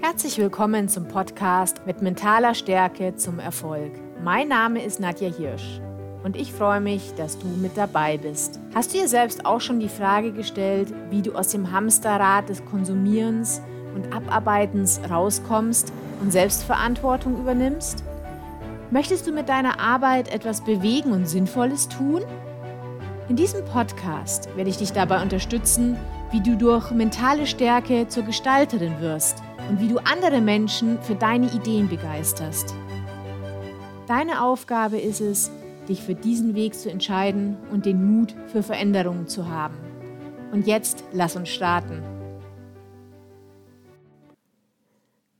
Herzlich willkommen zum Podcast mit mentaler Stärke zum Erfolg. Mein Name ist Nadja Hirsch und ich freue mich, dass du mit dabei bist. Hast du dir selbst auch schon die Frage gestellt, wie du aus dem Hamsterrad des Konsumierens und Abarbeitens rauskommst und Selbstverantwortung übernimmst? Möchtest du mit deiner Arbeit etwas bewegen und Sinnvolles tun? In diesem Podcast werde ich dich dabei unterstützen, wie du durch mentale Stärke zur Gestalterin wirst und wie du andere Menschen für deine Ideen begeisterst. Deine Aufgabe ist es, dich für diesen Weg zu entscheiden und den Mut für Veränderungen zu haben. Und jetzt lass uns starten.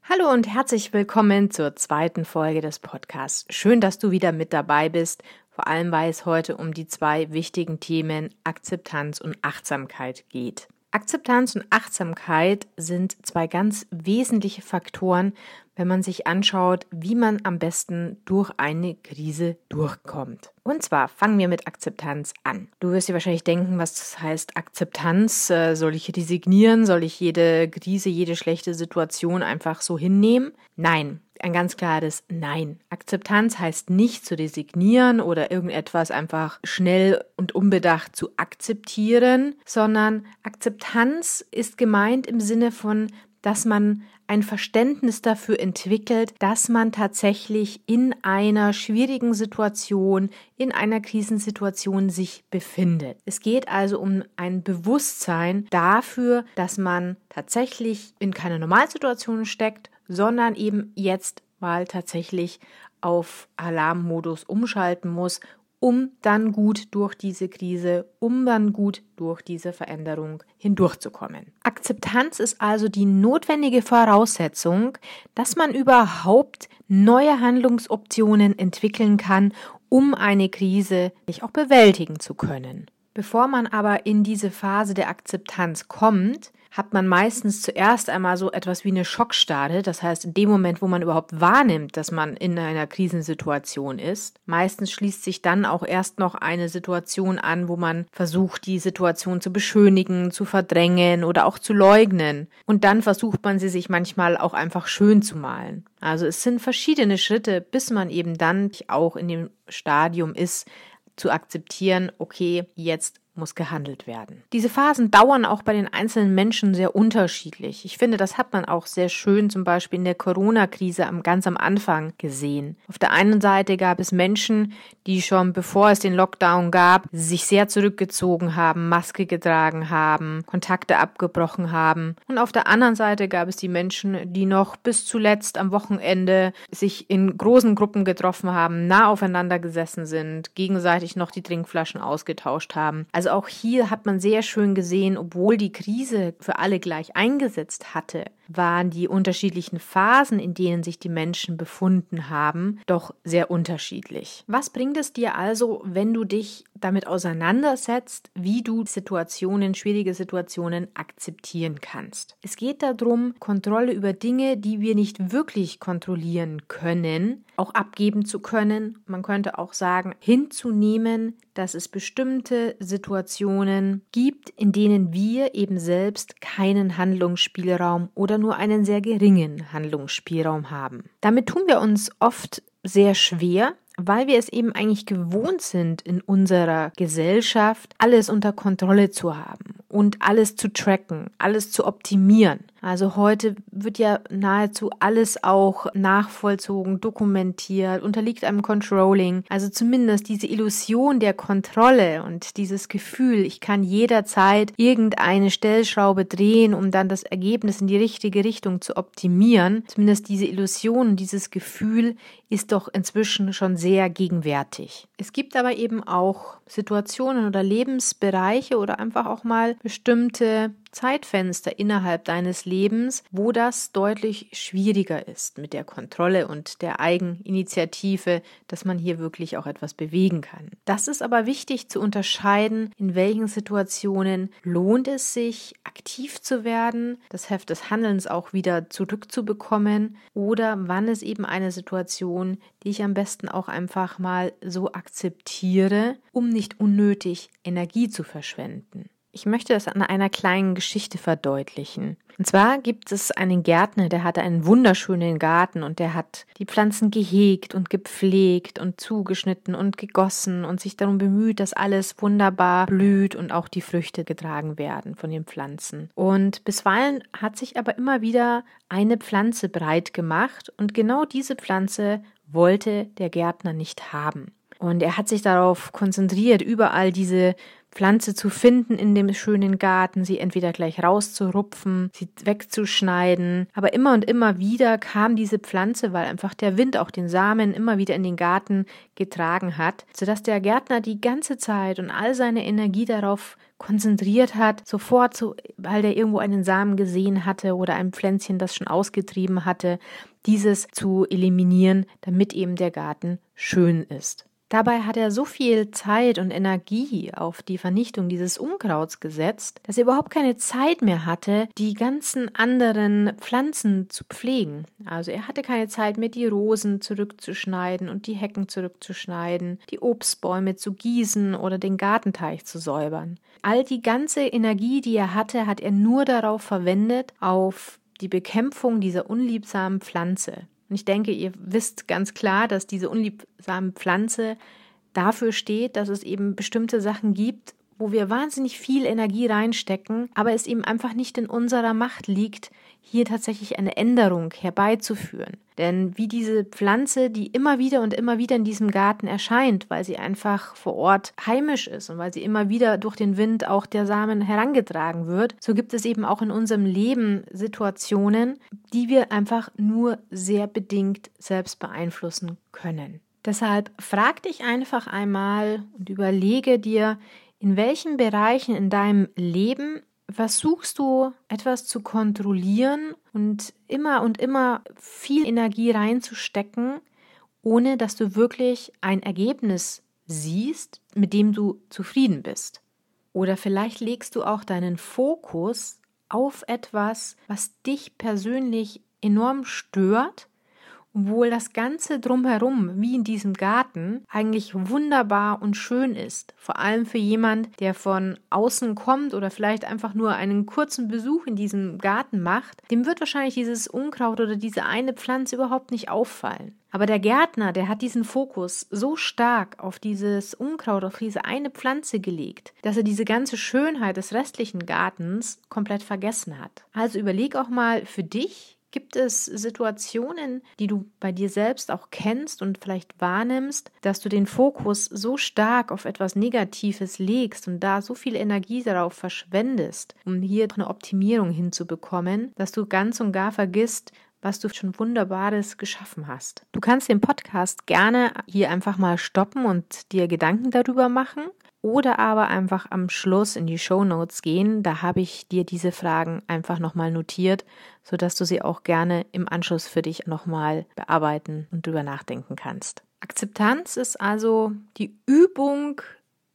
Hallo und herzlich willkommen zur zweiten Folge des Podcasts. Schön, dass du wieder mit dabei bist, vor allem weil es heute um die zwei wichtigen Themen Akzeptanz und Achtsamkeit geht. Akzeptanz und Achtsamkeit sind zwei ganz wesentliche Faktoren, wenn man sich anschaut, wie man am besten durch eine Krise durchkommt. Und zwar fangen wir mit Akzeptanz an. Du wirst dir wahrscheinlich denken, was das heißt Akzeptanz. Äh, soll ich resignieren? Soll ich jede Krise, jede schlechte Situation einfach so hinnehmen? Nein, ein ganz klares Nein. Akzeptanz heißt nicht zu resignieren oder irgendetwas einfach schnell und unbedacht zu akzeptieren, sondern Akzeptanz ist gemeint im Sinne von, dass man ein Verständnis dafür entwickelt, dass man tatsächlich in einer schwierigen Situation, in einer Krisensituation sich befindet. Es geht also um ein Bewusstsein dafür, dass man tatsächlich in keine Normalsituation steckt, sondern eben jetzt mal tatsächlich auf Alarmmodus umschalten muss, um dann gut durch diese Krise, um dann gut durch diese Veränderung hindurchzukommen. Akzeptanz ist also die notwendige Voraussetzung, dass man überhaupt neue Handlungsoptionen entwickeln kann, um eine Krise auch bewältigen zu können. Bevor man aber in diese Phase der Akzeptanz kommt, hat man meistens zuerst einmal so etwas wie eine Schockstarre. Das heißt, in dem Moment, wo man überhaupt wahrnimmt, dass man in einer Krisensituation ist, meistens schließt sich dann auch erst noch eine Situation an, wo man versucht, die Situation zu beschönigen, zu verdrängen oder auch zu leugnen. Und dann versucht man sie sich manchmal auch einfach schön zu malen. Also es sind verschiedene Schritte, bis man eben dann auch in dem Stadium ist, zu akzeptieren, okay, jetzt muss gehandelt werden. Diese Phasen dauern auch bei den einzelnen Menschen sehr unterschiedlich. Ich finde, das hat man auch sehr schön zum Beispiel in der Corona-Krise am, ganz am Anfang gesehen. Auf der einen Seite gab es Menschen, die schon bevor es den Lockdown gab, sich sehr zurückgezogen haben, Maske getragen haben, Kontakte abgebrochen haben. Und auf der anderen Seite gab es die Menschen, die noch bis zuletzt am Wochenende sich in großen Gruppen getroffen haben, nah aufeinander gesessen sind, gegenseitig noch die Trinkflaschen ausgetauscht haben. Also also auch hier hat man sehr schön gesehen, obwohl die Krise für alle gleich eingesetzt hatte, waren die unterschiedlichen Phasen, in denen sich die Menschen befunden haben, doch sehr unterschiedlich. Was bringt es dir also, wenn du dich damit auseinandersetzt, wie du Situationen, schwierige Situationen akzeptieren kannst? Es geht darum, Kontrolle über Dinge, die wir nicht wirklich kontrollieren können, auch abgeben zu können. Man könnte auch sagen, hinzunehmen, dass es bestimmte Situationen gibt, in denen wir eben selbst keinen Handlungsspielraum oder oder nur einen sehr geringen Handlungsspielraum haben. Damit tun wir uns oft sehr schwer, weil wir es eben eigentlich gewohnt sind, in unserer Gesellschaft alles unter Kontrolle zu haben und alles zu tracken, alles zu optimieren. Also heute wird ja nahezu alles auch nachvollzogen, dokumentiert, unterliegt einem Controlling. Also zumindest diese Illusion der Kontrolle und dieses Gefühl, ich kann jederzeit irgendeine Stellschraube drehen, um dann das Ergebnis in die richtige Richtung zu optimieren. Zumindest diese Illusion, dieses Gefühl ist doch inzwischen schon sehr gegenwärtig. Es gibt aber eben auch Situationen oder Lebensbereiche oder einfach auch mal bestimmte Zeitfenster innerhalb deines Lebens, wo das deutlich schwieriger ist mit der Kontrolle und der Eigeninitiative, dass man hier wirklich auch etwas bewegen kann. Das ist aber wichtig zu unterscheiden, in welchen Situationen lohnt es sich, aktiv zu werden, das Heft des Handelns auch wieder zurückzubekommen oder wann ist eben eine Situation, die ich am besten auch einfach mal so akzeptiere, um nicht unnötig Energie zu verschwenden. Ich möchte das an einer kleinen Geschichte verdeutlichen. Und zwar gibt es einen Gärtner, der hatte einen wunderschönen Garten und der hat die Pflanzen gehegt und gepflegt und zugeschnitten und gegossen und sich darum bemüht, dass alles wunderbar blüht und auch die Früchte getragen werden von den Pflanzen. Und bisweilen hat sich aber immer wieder eine Pflanze breit gemacht und genau diese Pflanze wollte der Gärtner nicht haben. Und er hat sich darauf konzentriert, überall diese Pflanze zu finden in dem schönen Garten, sie entweder gleich rauszurupfen, sie wegzuschneiden. Aber immer und immer wieder kam diese Pflanze, weil einfach der Wind auch den Samen immer wieder in den Garten getragen hat, sodass der Gärtner die ganze Zeit und all seine Energie darauf konzentriert hat, sofort so, weil der irgendwo einen Samen gesehen hatte oder ein Pflänzchen, das schon ausgetrieben hatte, dieses zu eliminieren, damit eben der Garten schön ist. Dabei hat er so viel Zeit und Energie auf die Vernichtung dieses Unkrauts gesetzt, dass er überhaupt keine Zeit mehr hatte, die ganzen anderen Pflanzen zu pflegen. Also er hatte keine Zeit mehr, die Rosen zurückzuschneiden und die Hecken zurückzuschneiden, die Obstbäume zu gießen oder den Gartenteich zu säubern. All die ganze Energie, die er hatte, hat er nur darauf verwendet, auf die Bekämpfung dieser unliebsamen Pflanze. Und ich denke, ihr wisst ganz klar, dass diese unliebsame Pflanze dafür steht, dass es eben bestimmte Sachen gibt, wo wir wahnsinnig viel Energie reinstecken, aber es eben einfach nicht in unserer Macht liegt, hier tatsächlich eine Änderung herbeizuführen. Denn wie diese Pflanze, die immer wieder und immer wieder in diesem Garten erscheint, weil sie einfach vor Ort heimisch ist und weil sie immer wieder durch den Wind auch der Samen herangetragen wird, so gibt es eben auch in unserem Leben Situationen, die wir einfach nur sehr bedingt selbst beeinflussen können. Deshalb frag dich einfach einmal und überlege dir, in welchen Bereichen in deinem Leben versuchst du etwas zu kontrollieren und immer und immer viel Energie reinzustecken, ohne dass du wirklich ein Ergebnis siehst, mit dem du zufrieden bist. Oder vielleicht legst du auch deinen Fokus auf etwas, was dich persönlich enorm stört obwohl das Ganze drumherum, wie in diesem Garten, eigentlich wunderbar und schön ist. Vor allem für jemand, der von außen kommt oder vielleicht einfach nur einen kurzen Besuch in diesem Garten macht, dem wird wahrscheinlich dieses Unkraut oder diese eine Pflanze überhaupt nicht auffallen. Aber der Gärtner, der hat diesen Fokus so stark auf dieses Unkraut, auf diese eine Pflanze gelegt, dass er diese ganze Schönheit des restlichen Gartens komplett vergessen hat. Also überleg auch mal für dich, Gibt es Situationen, die du bei dir selbst auch kennst und vielleicht wahrnimmst, dass du den Fokus so stark auf etwas Negatives legst und da so viel Energie darauf verschwendest, um hier eine Optimierung hinzubekommen, dass du ganz und gar vergisst, was du schon Wunderbares geschaffen hast. Du kannst den Podcast gerne hier einfach mal stoppen und dir Gedanken darüber machen oder aber einfach am Schluss in die Show Notes gehen. Da habe ich dir diese Fragen einfach nochmal notiert, sodass du sie auch gerne im Anschluss für dich nochmal bearbeiten und drüber nachdenken kannst. Akzeptanz ist also die Übung,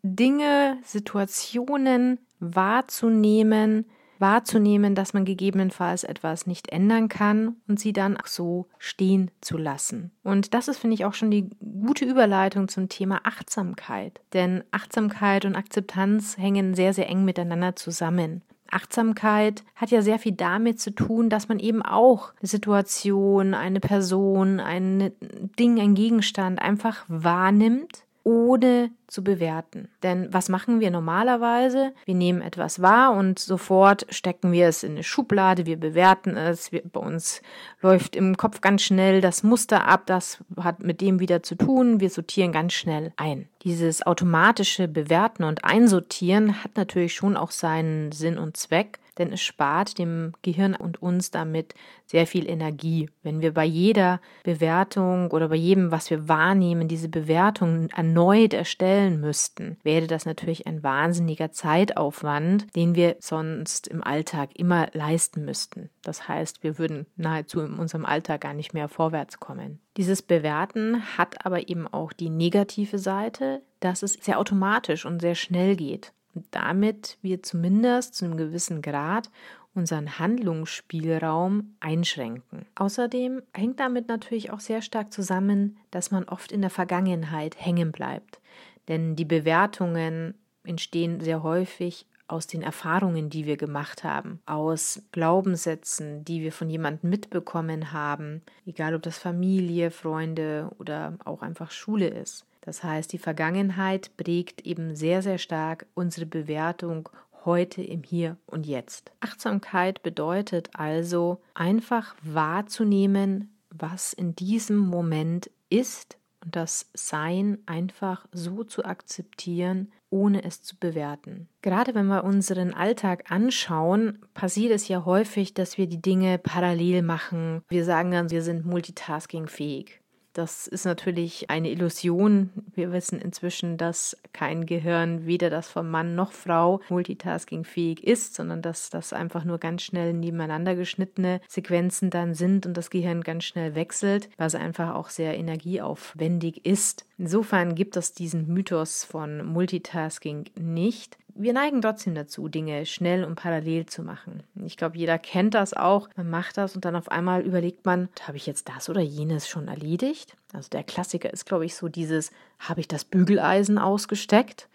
Dinge, Situationen wahrzunehmen, wahrzunehmen, dass man gegebenenfalls etwas nicht ändern kann und sie dann auch so stehen zu lassen. Und das ist, finde ich, auch schon die gute Überleitung zum Thema Achtsamkeit. Denn Achtsamkeit und Akzeptanz hängen sehr, sehr eng miteinander zusammen. Achtsamkeit hat ja sehr viel damit zu tun, dass man eben auch eine Situation, eine Person, ein Ding, ein Gegenstand einfach wahrnimmt ohne zu bewerten. Denn was machen wir normalerweise? Wir nehmen etwas wahr und sofort stecken wir es in eine Schublade, wir bewerten es, wir, bei uns läuft im Kopf ganz schnell das Muster ab, das hat mit dem wieder zu tun, wir sortieren ganz schnell ein. Dieses automatische Bewerten und Einsortieren hat natürlich schon auch seinen Sinn und Zweck, denn es spart dem Gehirn und uns damit sehr viel Energie. Wenn wir bei jeder Bewertung oder bei jedem, was wir wahrnehmen, diese Bewertung erneut erstellen müssten, wäre das natürlich ein wahnsinniger Zeitaufwand, den wir sonst im Alltag immer leisten müssten. Das heißt, wir würden nahezu in unserem Alltag gar nicht mehr vorwärts kommen. Dieses Bewerten hat aber eben auch die negative Seite, dass es sehr automatisch und sehr schnell geht und damit wir zumindest zu einem gewissen Grad unseren Handlungsspielraum einschränken. Außerdem hängt damit natürlich auch sehr stark zusammen, dass man oft in der Vergangenheit hängen bleibt. Denn die Bewertungen entstehen sehr häufig aus den Erfahrungen, die wir gemacht haben, aus Glaubenssätzen, die wir von jemandem mitbekommen haben, egal ob das Familie, Freunde oder auch einfach Schule ist. Das heißt, die Vergangenheit prägt eben sehr, sehr stark unsere Bewertung heute im Hier und Jetzt. Achtsamkeit bedeutet also einfach wahrzunehmen, was in diesem Moment ist und das Sein einfach so zu akzeptieren, ohne es zu bewerten. Gerade wenn wir unseren Alltag anschauen, passiert es ja häufig, dass wir die Dinge parallel machen. Wir sagen dann, wir sind multitaskingfähig. Das ist natürlich eine Illusion. Wir wissen inzwischen, dass kein Gehirn, weder das von Mann noch Frau, multitaskingfähig ist, sondern dass das einfach nur ganz schnell nebeneinander geschnittene Sequenzen dann sind und das Gehirn ganz schnell wechselt, was einfach auch sehr energieaufwendig ist. Insofern gibt es diesen Mythos von Multitasking nicht wir neigen trotzdem dazu, Dinge schnell und parallel zu machen. Ich glaube, jeder kennt das auch. Man macht das und dann auf einmal überlegt man, habe ich jetzt das oder jenes schon erledigt? Also der Klassiker ist, glaube ich, so dieses, habe ich das Bügeleisen ausgesteckt?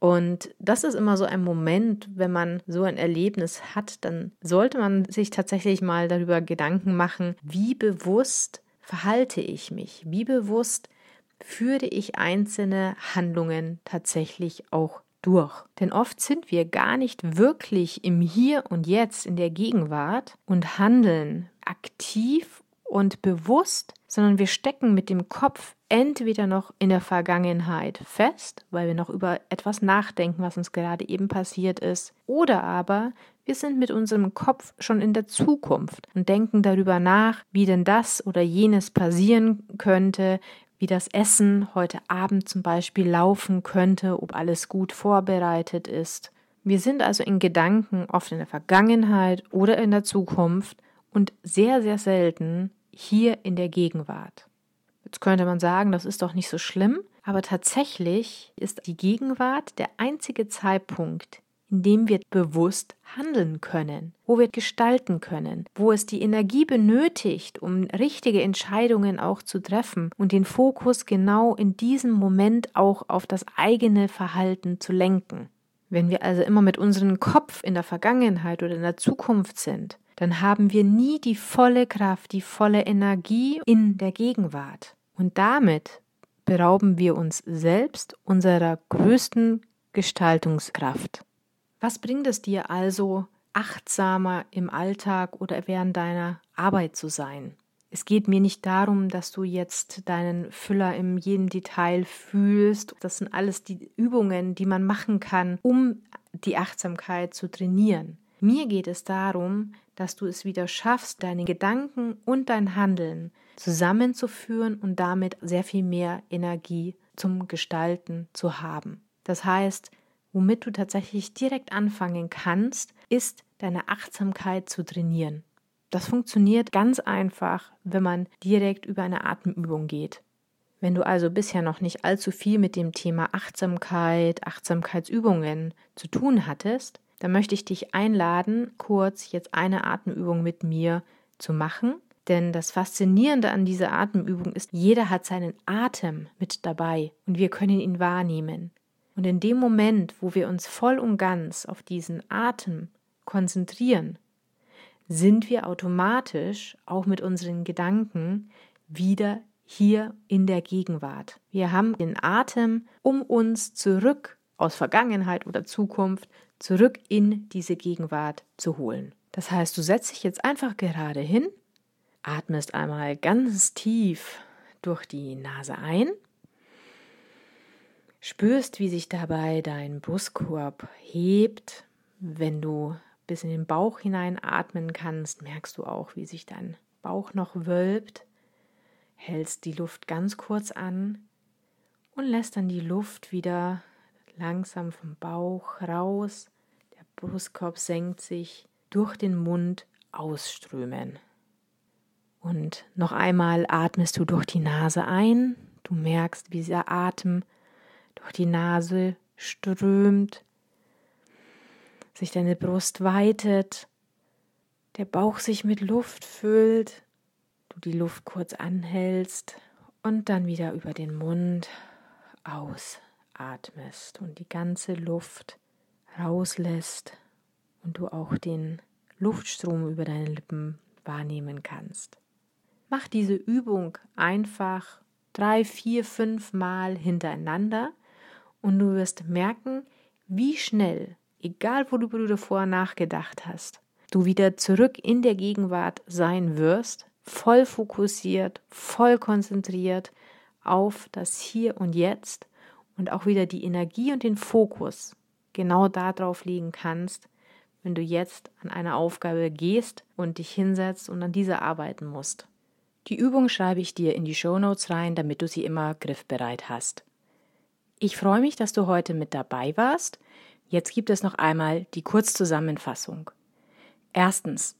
Und das ist immer so ein Moment, wenn man so ein Erlebnis hat, dann sollte man sich tatsächlich mal darüber Gedanken machen, wie bewusst verhalte ich mich, wie bewusst führe ich einzelne Handlungen tatsächlich auch durch. Denn oft sind wir gar nicht wirklich im Hier und Jetzt, in der Gegenwart und handeln aktiv und bewusst, sondern wir stecken mit dem Kopf entweder noch in der Vergangenheit fest, weil wir noch über etwas nachdenken, was uns gerade eben passiert ist, oder aber wir sind mit unserem Kopf schon in der Zukunft und denken darüber nach, wie denn das oder jenes passieren könnte, wie das Essen heute Abend zum Beispiel laufen könnte, ob alles gut vorbereitet ist. Wir sind also in Gedanken oft in der Vergangenheit oder in der Zukunft und sehr, sehr selten hier in der Gegenwart. Jetzt könnte man sagen, das ist doch nicht so schlimm, aber tatsächlich ist die Gegenwart der einzige Zeitpunkt, indem wir bewusst handeln können, wo wir gestalten können, wo es die Energie benötigt, um richtige Entscheidungen auch zu treffen und den Fokus genau in diesem Moment auch auf das eigene Verhalten zu lenken. Wenn wir also immer mit unserem Kopf in der Vergangenheit oder in der Zukunft sind, dann haben wir nie die volle Kraft, die volle Energie in der Gegenwart. Und damit berauben wir uns selbst unserer größten Gestaltungskraft. Was bringt es dir also, achtsamer im Alltag oder während deiner Arbeit zu sein? Es geht mir nicht darum, dass du jetzt deinen Füller in jedem Detail fühlst. Das sind alles die Übungen, die man machen kann, um die Achtsamkeit zu trainieren. Mir geht es darum, dass du es wieder schaffst, deine Gedanken und dein Handeln zusammenzuführen und damit sehr viel mehr Energie zum Gestalten zu haben. Das heißt, womit du tatsächlich direkt anfangen kannst, ist deine Achtsamkeit zu trainieren. Das funktioniert ganz einfach, wenn man direkt über eine Atemübung geht. Wenn du also bisher noch nicht allzu viel mit dem Thema Achtsamkeit, Achtsamkeitsübungen zu tun hattest, dann möchte ich dich einladen, kurz jetzt eine Atemübung mit mir zu machen. Denn das Faszinierende an dieser Atemübung ist, jeder hat seinen Atem mit dabei und wir können ihn wahrnehmen. Und in dem Moment, wo wir uns voll und ganz auf diesen Atem konzentrieren, sind wir automatisch auch mit unseren Gedanken wieder hier in der Gegenwart. Wir haben den Atem, um uns zurück aus Vergangenheit oder Zukunft zurück in diese Gegenwart zu holen. Das heißt, du setzt dich jetzt einfach gerade hin, atmest einmal ganz tief durch die Nase ein Spürst, wie sich dabei dein Brustkorb hebt. Wenn du bis in den Bauch hinein atmen kannst, merkst du auch, wie sich dein Bauch noch wölbt. Hältst die Luft ganz kurz an und lässt dann die Luft wieder langsam vom Bauch raus. Der Brustkorb senkt sich durch den Mund ausströmen. Und noch einmal atmest du durch die Nase ein. Du merkst, wie dieser Atem durch die Nase strömt, sich deine Brust weitet, der Bauch sich mit Luft füllt, du die Luft kurz anhältst und dann wieder über den Mund ausatmest und die ganze Luft rauslässt und du auch den Luftstrom über deine Lippen wahrnehmen kannst. Mach diese Übung einfach drei, vier, fünf Mal hintereinander und du wirst merken, wie schnell, egal worüber du davor nachgedacht hast, du wieder zurück in der Gegenwart sein wirst, voll fokussiert, voll konzentriert auf das Hier und Jetzt und auch wieder die Energie und den Fokus genau darauf legen kannst, wenn du jetzt an eine Aufgabe gehst und dich hinsetzt und an dieser arbeiten musst. Die Übung schreibe ich dir in die Show Notes rein, damit du sie immer griffbereit hast. Ich freue mich, dass du heute mit dabei warst. Jetzt gibt es noch einmal die Kurzzusammenfassung. Erstens.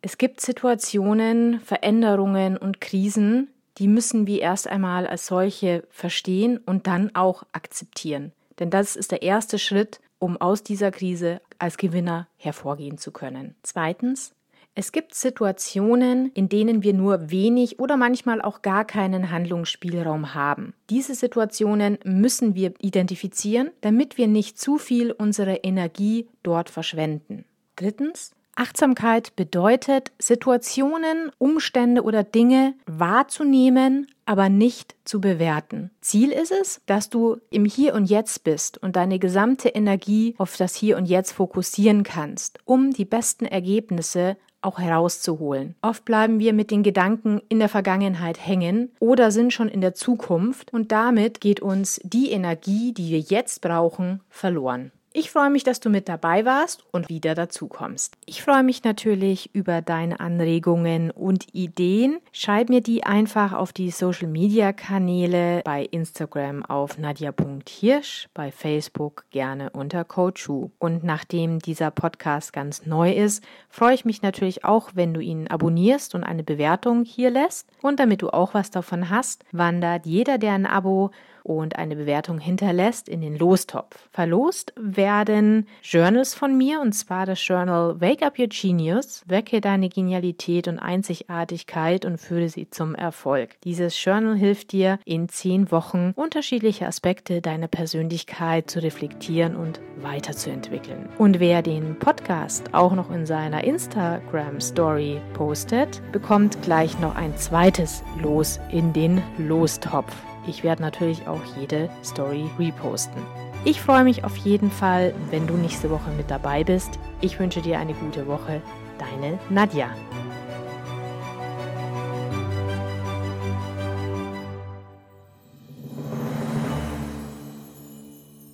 Es gibt Situationen, Veränderungen und Krisen, die müssen wir erst einmal als solche verstehen und dann auch akzeptieren. Denn das ist der erste Schritt, um aus dieser Krise als Gewinner hervorgehen zu können. Zweitens, es gibt Situationen, in denen wir nur wenig oder manchmal auch gar keinen Handlungsspielraum haben. Diese Situationen müssen wir identifizieren, damit wir nicht zu viel unserer Energie dort verschwenden. Drittens, Achtsamkeit bedeutet, Situationen, Umstände oder Dinge wahrzunehmen, aber nicht zu bewerten. Ziel ist es, dass du im Hier und Jetzt bist und deine gesamte Energie auf das Hier und Jetzt fokussieren kannst, um die besten Ergebnisse auch herauszuholen. Oft bleiben wir mit den Gedanken in der Vergangenheit hängen oder sind schon in der Zukunft und damit geht uns die Energie, die wir jetzt brauchen, verloren. Ich freue mich, dass du mit dabei warst und wieder dazu kommst. Ich freue mich natürlich über deine Anregungen und Ideen. Schreib mir die einfach auf die Social Media Kanäle bei Instagram auf nadia.hirsch, bei Facebook gerne unter Coachu. Und nachdem dieser Podcast ganz neu ist, freue ich mich natürlich auch, wenn du ihn abonnierst und eine Bewertung hier lässt. Und damit du auch was davon hast, wandert jeder, der ein Abo und eine Bewertung hinterlässt, in den Lostopf. Verlost werden Journals von mir und zwar das Journal Wake Up Your Genius, wecke deine Genialität und Einzigartigkeit und führe sie zum Erfolg. Dieses Journal hilft dir in zehn Wochen unterschiedliche Aspekte deiner Persönlichkeit zu reflektieren und weiterzuentwickeln. Und wer den Podcast auch noch in seiner Instagram Story postet, bekommt gleich noch ein zweites Los in den Lostopf. Ich werde natürlich auch jede Story reposten. Ich freue mich auf jeden Fall, wenn du nächste Woche mit dabei bist. Ich wünsche dir eine gute Woche. Deine Nadja.